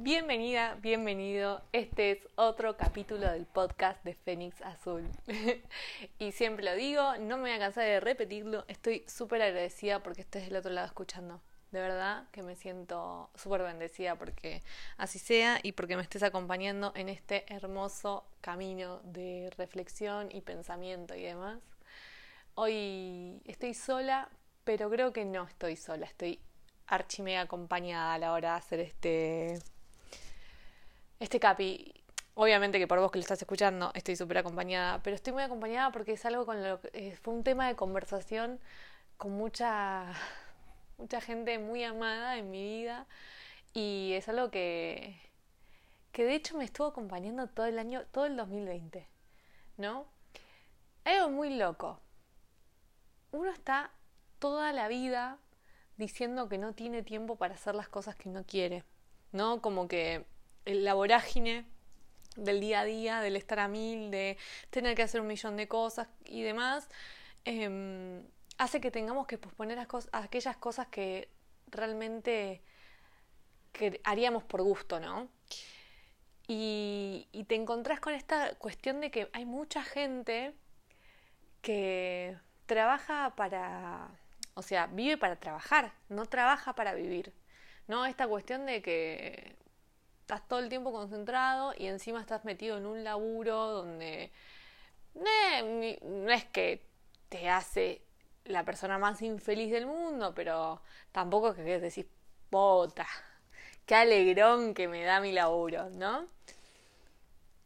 Bienvenida, bienvenido. Este es otro capítulo del podcast de Fénix Azul. y siempre lo digo, no me voy a cansar de repetirlo. Estoy súper agradecida porque estés del otro lado escuchando. De verdad que me siento súper bendecida porque así sea y porque me estés acompañando en este hermoso camino de reflexión y pensamiento y demás. Hoy estoy sola, pero creo que no estoy sola, estoy archimega acompañada a la hora de hacer este este capi, obviamente que por vos que lo estás escuchando estoy súper acompañada, pero estoy muy acompañada porque es algo con lo que eh, fue un tema de conversación con mucha, mucha gente muy amada en mi vida y es algo que, que de hecho me estuvo acompañando todo el año, todo el 2020, ¿no? Algo muy loco. Uno está toda la vida diciendo que no tiene tiempo para hacer las cosas que no quiere, ¿no? Como que la vorágine del día a día, del estar a mil, de tener que hacer un millón de cosas y demás, em, hace que tengamos que posponer aquellas cosas que realmente que haríamos por gusto, ¿no? Y, y te encontrás con esta cuestión de que hay mucha gente que trabaja para, o sea, vive para trabajar, no trabaja para vivir. ¿No? Esta cuestión de que estás todo el tiempo concentrado y encima estás metido en un laburo donde no es que te hace la persona más infeliz del mundo, pero tampoco es que decís, pota, qué alegrón que me da mi laburo, ¿no?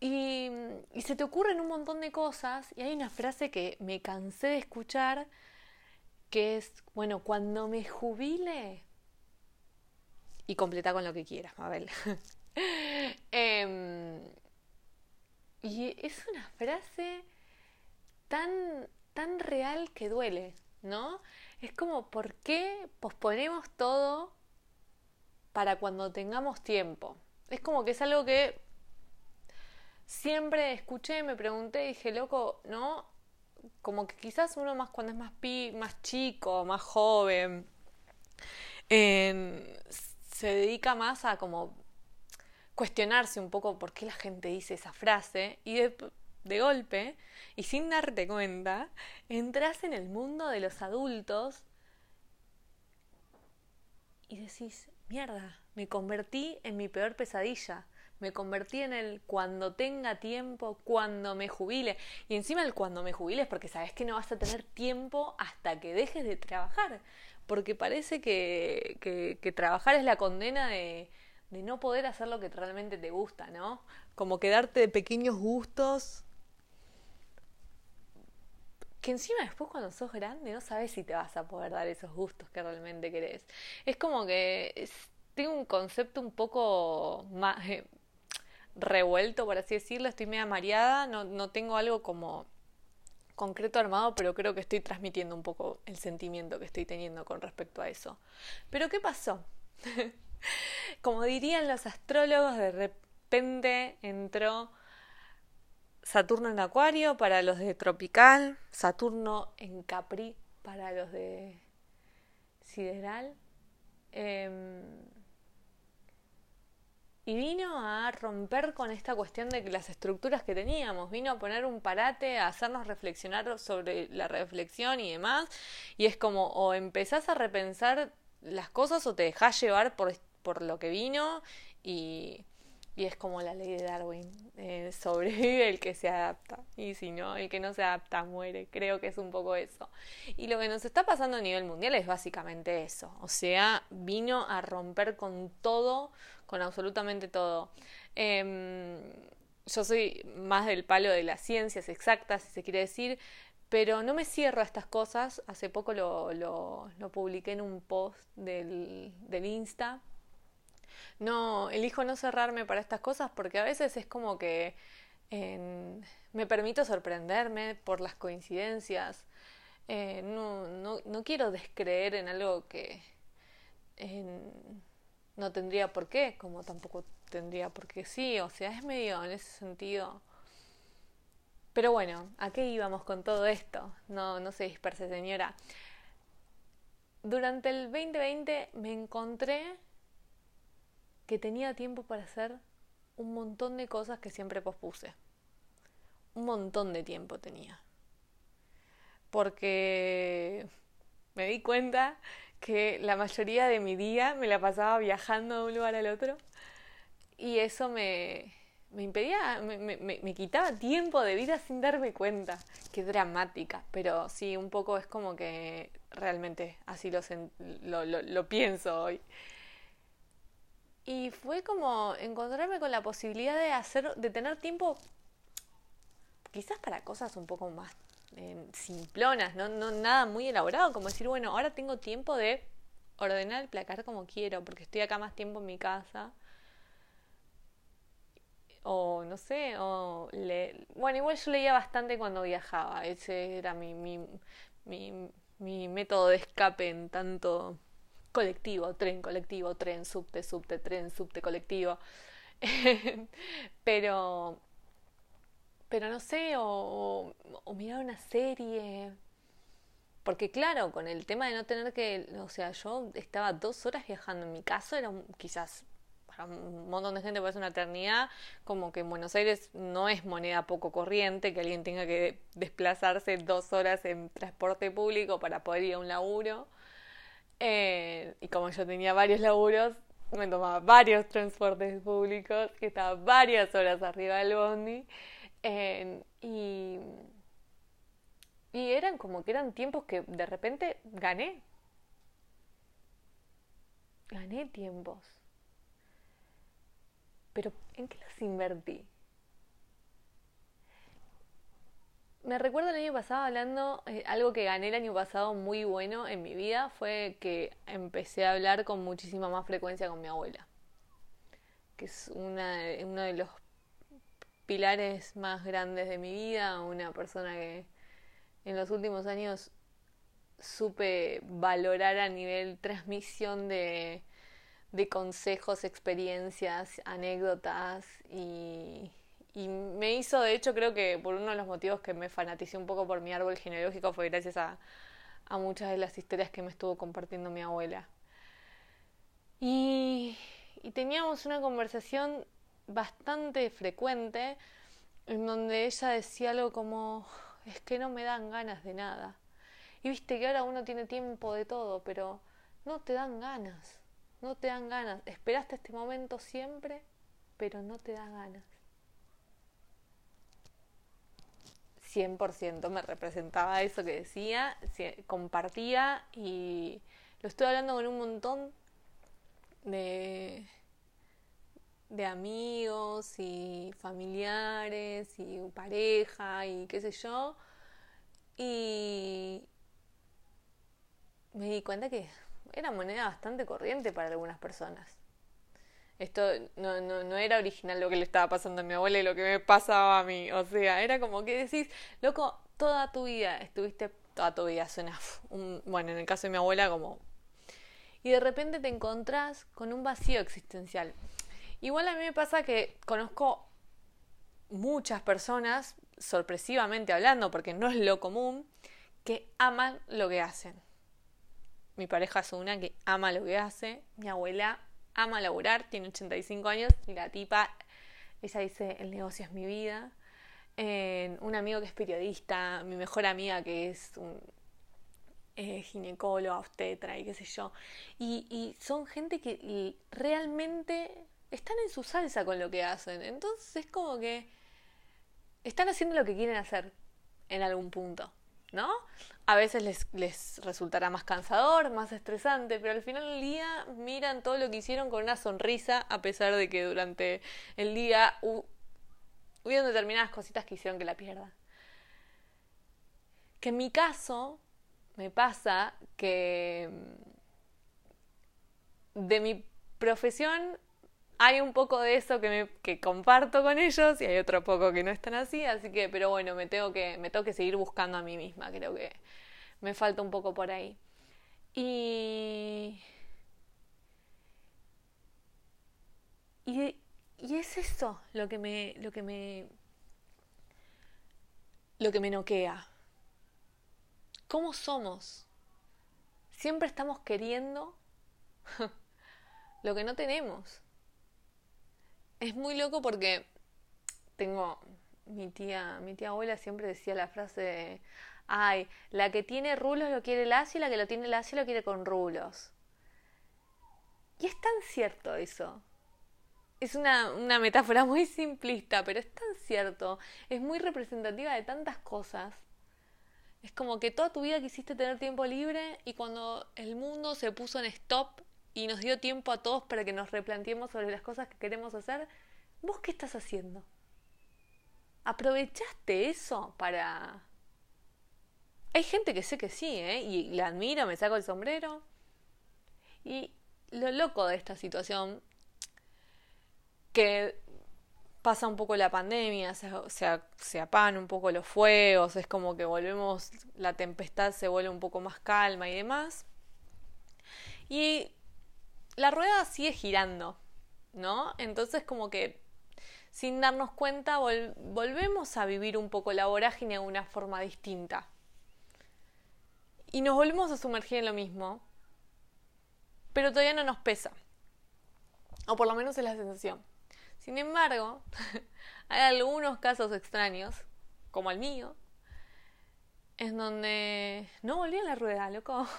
Y, y se te ocurren un montón de cosas y hay una frase que me cansé de escuchar que es, bueno, cuando me jubile, y completa con lo que quieras, Mabel. Em, y es una frase tan, tan real que duele, ¿no? Es como, ¿por qué posponemos todo para cuando tengamos tiempo? Es como que es algo que siempre escuché, me pregunté, dije, loco, ¿no? Como que quizás uno más cuando es más, pi, más chico, más joven, se dedica más a como cuestionarse un poco por qué la gente dice esa frase y de, golpe y sin darte cuenta entras en el mundo de los adultos y decís, mierda, me convertí en mi peor pesadilla. Me convertí en el cuando tenga tiempo, cuando me jubile. Y encima el cuando me jubile es porque sabes que no vas a tener tiempo hasta que dejes de trabajar. Porque parece que, que trabajar es la condena de, de no poder hacer lo que realmente te gusta, ¿no? Como quedarte de pequeños gustos que encima después cuando sos grande no sabes si te vas a poder dar esos gustos que realmente querés. Es como que tengo un concepto un poco más eh, revuelto, por así decirlo, estoy media mareada, no, no tengo algo como concreto armado, pero creo que estoy transmitiendo un poco el sentimiento que estoy teniendo con respecto a eso. Pero ¿qué pasó? Como dirían los astrólogos, de repente entró Saturno en Acuario para los de Tropical, Saturno en Capri para los de Sideral. Em, y vino a romper con esta cuestión de las estructuras que teníamos, vino a poner un parate, a hacernos reflexionar sobre la reflexión y demás, y es como o empezás a repensar las cosas o te dejás llevar por por lo que vino y, es como la ley de Darwin, eh, sobrevive el que se adapta y si no, el que no se adapta muere, creo que es un poco eso. Y lo que nos está pasando a nivel mundial es básicamente eso, o sea, vino a romper con todo, con absolutamente todo. Em, yo soy más del palo de las ciencias exactas, si se quiere decir, pero no me cierro a estas cosas. Hace poco lo publiqué en un post del, del Insta no, elijo no cerrarme para estas cosas porque a veces es como que me permito sorprenderme por las coincidencias. Eh, no, no, no, quiero descreer en algo que no tendría por qué, como tampoco tendría por qué sí, o sea, es medio en ese sentido. Pero bueno, ¿a qué íbamos con todo esto? No, no se disperse, señora. Durante el 2020 me encontré que tenía tiempo para hacer un montón de cosas que siempre pospuse. Un montón de tiempo tenía. Porque me di cuenta que la mayoría de mi día me la pasaba viajando de un lugar al otro y eso me, me impedía, me, me, me, quitaba tiempo de vida sin darme cuenta. Qué dramática, pero sí, un poco es como que realmente así lo, lo, lo, lo pienso hoy. Y fue como encontrarme con la posibilidad de hacer, de tener tiempo quizás para cosas un poco más eh, simplonas, ¿no? no nada muy elaborado, como decir, bueno, ahora tengo tiempo de ordenar el placar como quiero, porque estoy acá más tiempo en mi casa o no sé, o le... bueno, igual yo leía bastante cuando viajaba, ese era mi, mi, mi, mi método de escape en tanto colectivo, tren, colectivo, tren, subte, subte, tren, subte, colectivo. pero, pero no sé, o, o, mirar una serie. Porque claro, con el tema de no tener que, o sea, yo estaba dos horas viajando. En mi caso era quizás un montón de gente ser una eternidad, como que en Buenos Aires no es moneda poco corriente que alguien tenga que desplazarse dos horas en transporte público para poder ir a un laburo. Eh, y como yo tenía varios laburos, me tomaba varios transportes públicos, que estaba varias horas arriba del bondi. Y, y eran como que eran tiempos que de repente gané. Gané tiempos. Pero ¿en qué los invertí? Me recuerdo el año pasado hablando, eh, algo que gané el año pasado muy bueno en mi vida fue que empecé a hablar con muchísima más frecuencia con mi abuela, que es una, uno de los pilares más grandes de mi vida, una persona que en los últimos años supe valorar a nivel transmisión de, de consejos, experiencias, anécdotas y, y, me hizo, de hecho, creo que por uno de los motivos que me fanaticé un poco por mi árbol genealógico fue gracias a, muchas de las historias que me estuvo compartiendo mi abuela. Y, y teníamos una conversación bastante frecuente en donde ella decía algo como, es que no me dan ganas de nada. Y viste que ahora uno tiene tiempo de todo, pero no te dan ganas. No te dan ganas. Esperaste este momento siempre, pero no te da ganas. 100% me representaba eso que decía, compartía y lo estoy hablando con un montón de, de amigos y familiares y pareja y qué sé yo. Y me di cuenta que era moneda bastante corriente para algunas personas. Esto no, no, no era original lo que le estaba pasando a mi abuela y lo que me pasaba a mí. O sea, era como que decís, loco, toda tu vida estuviste, toda tu vida suena, bueno, en el caso de mi abuela como... Y de repente te encontrás con un vacío existencial. Igual a mí me pasa que conozco muchas personas, sorpresivamente hablando, porque no es lo común, que aman lo que hacen mi pareja es una que ama lo que hace. Mi abuela ama laburar, tiene 85 años y la tipa, ella dice, el negocio es mi vida. un amigo que es periodista, mi mejor amiga que es un eh, ginecólogo, obstetra y qué sé yo. Y son gente que realmente están en su salsa con lo que hacen. Entonces es como que están haciendo lo que quieren hacer en algún punto. ¿no? A veces les, les resultará más cansador, más estresante, pero al final del día miran todo lo que hicieron con una sonrisa, a pesar de que durante el día hubieron determinadas cositas que hicieron que la pierda. Que en mi caso me pasa que mm, de mi profesión hay un poco de eso que, me, que comparto con ellos y hay otro poco que no están así, así que, pero bueno, me tengo que, me tengo que seguir buscando a mí misma, creo que me falta un poco por ahí. Y... Y, es eso lo que me, lo que me, lo que me noquea. ¿Cómo somos? Siempre estamos queriendo lo que no tenemos. es muy loco porque tengo mi tía, mi tía abuela siempre decía la frase de, ay, la que tiene rulos lo quiere lacio y la que lo tiene lacio lo quiere con rulos. Y es tan cierto eso. Es una, una metáfora muy simplista, pero es tan cierto. Es muy representativa de tantas cosas. Es como que toda tu vida quisiste tener tiempo libre y cuando el mundo se puso en stop y nos dio tiempo a todos para que nos replanteemos sobre las cosas que queremos hacer, ¿vos qué estás haciendo? ¿Aprovechaste eso para... Hay gente que sé que sí, ¿eh? Y la admiro, me saco el sombrero. Y lo loco de esta situación, que pasa un poco la pandemia, se, se, se un poco los fuegos, es como que volvemos, la tempestad se vuelve un poco más calma y demás. Y la rueda sigue girando, ¿no? Entonces como que sin darnos cuenta volvemos a vivir un poco la vorágine de una forma distinta. Y nos volvemos a sumergir en lo mismo, pero todavía no nos pesa. O por lo menos es la sensación. Sin embargo, hay algunos casos extraños, como el mío, en donde no volví a la rueda, loco.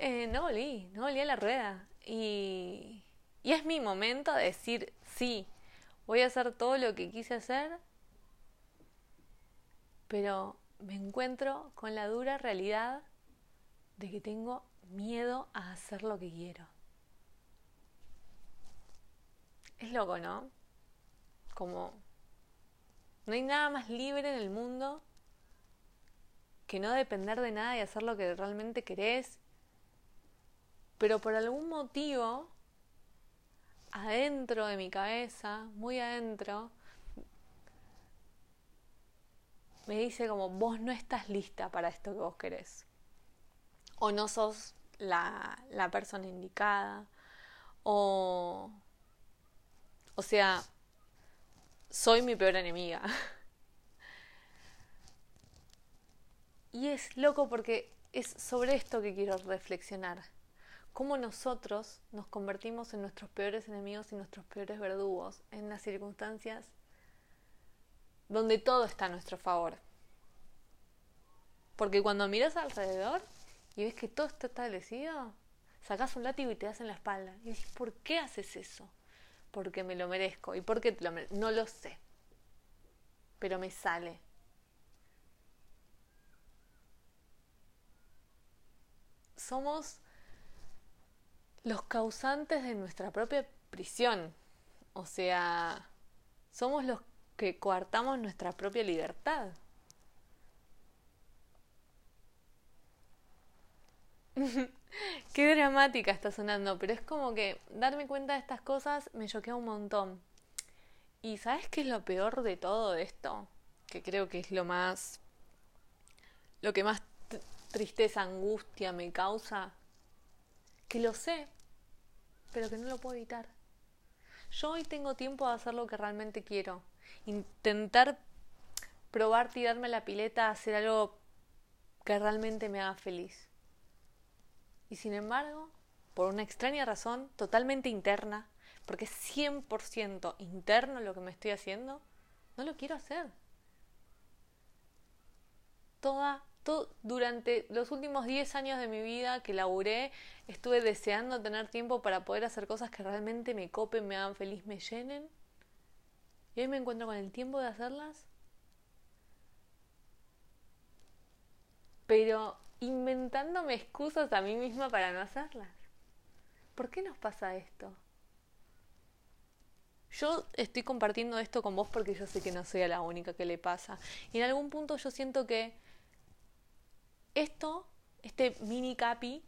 Eh, no volví, no volví a la rueda. Y, y es mi momento de decir, sí, voy a hacer todo lo que quise hacer, pero me encuentro con la dura realidad de que tengo miedo a hacer lo que quiero. Es loco, ¿no? Como no hay nada más libre en el mundo que no depender de nada y hacer lo que realmente querés pero por algún motivo, adentro de mi cabeza, muy adentro, me dice como vos no estás lista para esto que vos querés. O no sos la, la persona indicada. O, o sea, soy mi peor enemiga. y es loco porque es sobre esto que quiero reflexionar cómo nosotros nos convertimos en nuestros peores enemigos y nuestros peores verdugos en las circunstancias donde todo está a nuestro favor. Porque cuando miras alrededor y ves que todo está establecido, sacas un látigo y te das en la espalda. Y dices, ¿por qué haces eso? Porque me lo merezco. ¿Y por qué te lo merezco? No lo sé. Pero me sale. Somos los causantes de nuestra propia prisión. O sea, somos los que coartamos nuestra propia libertad. Qué dramática está sonando, pero es como que darme cuenta de estas cosas me choquea un montón. ¿Y sabes qué es lo peor de todo esto? Que creo que es lo más. lo que más tristeza, angustia me causa. Que lo sé, pero que no lo puedo evitar. Yo hoy tengo tiempo de hacer lo que realmente quiero. Intentar probar tirarme la pileta, hacer algo que realmente me haga feliz. Y sin embargo, por una extraña razón, totalmente interna, porque es 100% interno lo que me estoy haciendo, no lo quiero hacer. Toda durante los últimos 10 años de mi vida que laburé, estuve deseando tener tiempo para poder hacer cosas que realmente me copen, me hagan feliz, me llenen. Y hoy me encuentro con el tiempo de hacerlas. Pero inventándome excusas a mí misma para no hacerlas. ¿Por qué nos pasa esto? Yo estoy compartiendo esto con vos porque yo sé que no soy la única que le pasa. Y en algún punto yo siento que esto, este mini capi,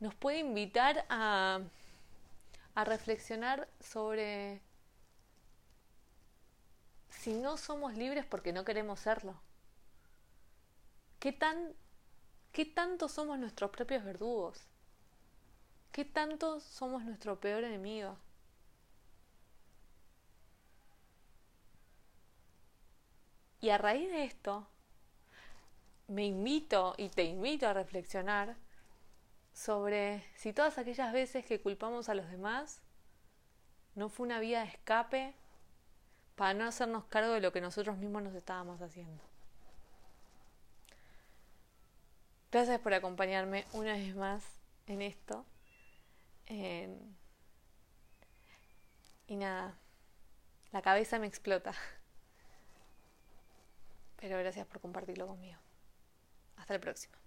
nos puede invitar a, reflexionar sobre si no somos libres porque no queremos serlo. ¿Qué, tan, ¿Qué tanto somos nuestros propios verdugos? ¿Qué tanto somos nuestro peor enemigo? Y a raíz de esto, me invito y te invito a reflexionar sobre si todas aquellas veces que culpamos a los demás no fue una vía de escape para no hacernos cargo de lo que nosotros mismos nos estábamos haciendo. Gracias por acompañarme una vez más en esto. y nada, la cabeza me explota. Pero gracias por compartirlo conmigo. Hasta el próximo.